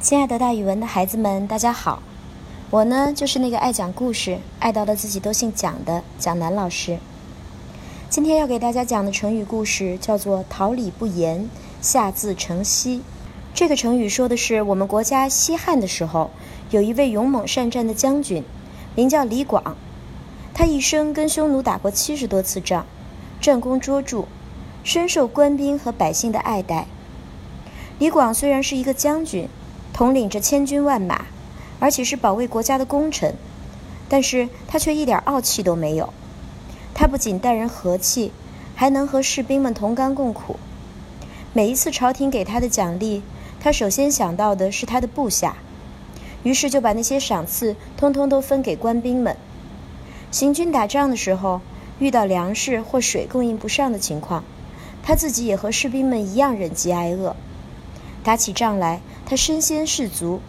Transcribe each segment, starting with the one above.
亲爱的，大语文的孩子们，大家好！我呢，就是那个爱讲故事、爱到了自己都姓蒋的蒋楠老师。今天要给大家讲的成语故事叫做“桃李不言，下自成蹊”。这个成语说的是我们国家西汉的时候，有一位勇猛善战的将军，名叫李广。他一生跟匈奴打过七十多次仗，战功卓著，深受官兵和百姓的爱戴。李广虽然是一个将军。统领着千军万马，而且是保卫国家的功臣，但是他却一点傲气都没有。他不仅待人和气，还能和士兵们同甘共苦。每一次朝廷给他的奖励，他首先想到的是他的部下，于是就把那些赏赐通通都分给官兵们。行军打仗的时候，遇到粮食或水供应不上的情况，他自己也和士兵们一样忍饥挨饿。打起仗来，他身先士卒，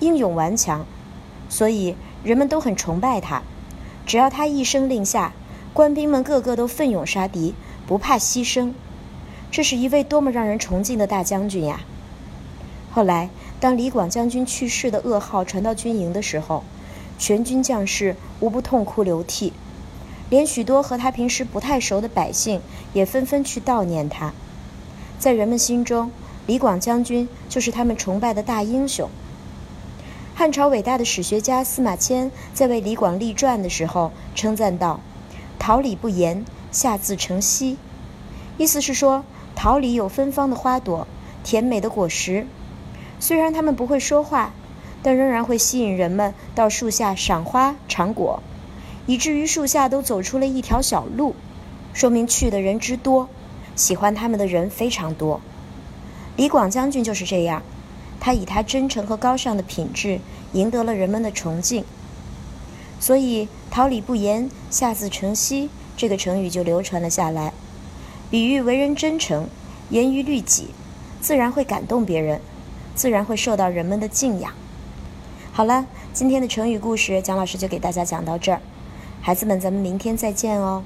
英勇顽强，所以人们都很崇拜他。只要他一声令下，官兵们个个都奋勇杀敌，不怕牺牲。这是一位多么让人崇敬的大将军呀！后来，当李广将军去世的噩耗传到军营的时候，全军将士无不痛哭流涕，连许多和他平时不太熟的百姓也纷纷去悼念他。在人们心中，李广将军就是他们崇拜的大英雄。汉朝伟大的史学家司马迁在为李广立传的时候称赞道：“桃李不言，下自成蹊。”意思是说，桃李有芬芳的花朵，甜美的果实，虽然他们不会说话，但仍然会吸引人们到树下赏花尝果，以至于树下都走出了一条小路，说明去的人之多，喜欢他们的人非常多。李广将军就是这样，他以他真诚和高尚的品质赢得了人们的崇敬，所以“桃李不言，下自成蹊”这个成语就流传了下来，比喻为人真诚，严于律己，自然会感动别人，自然会受到人们的敬仰。好了，今天的成语故事，蒋老师就给大家讲到这儿，孩子们，咱们明天再见哦。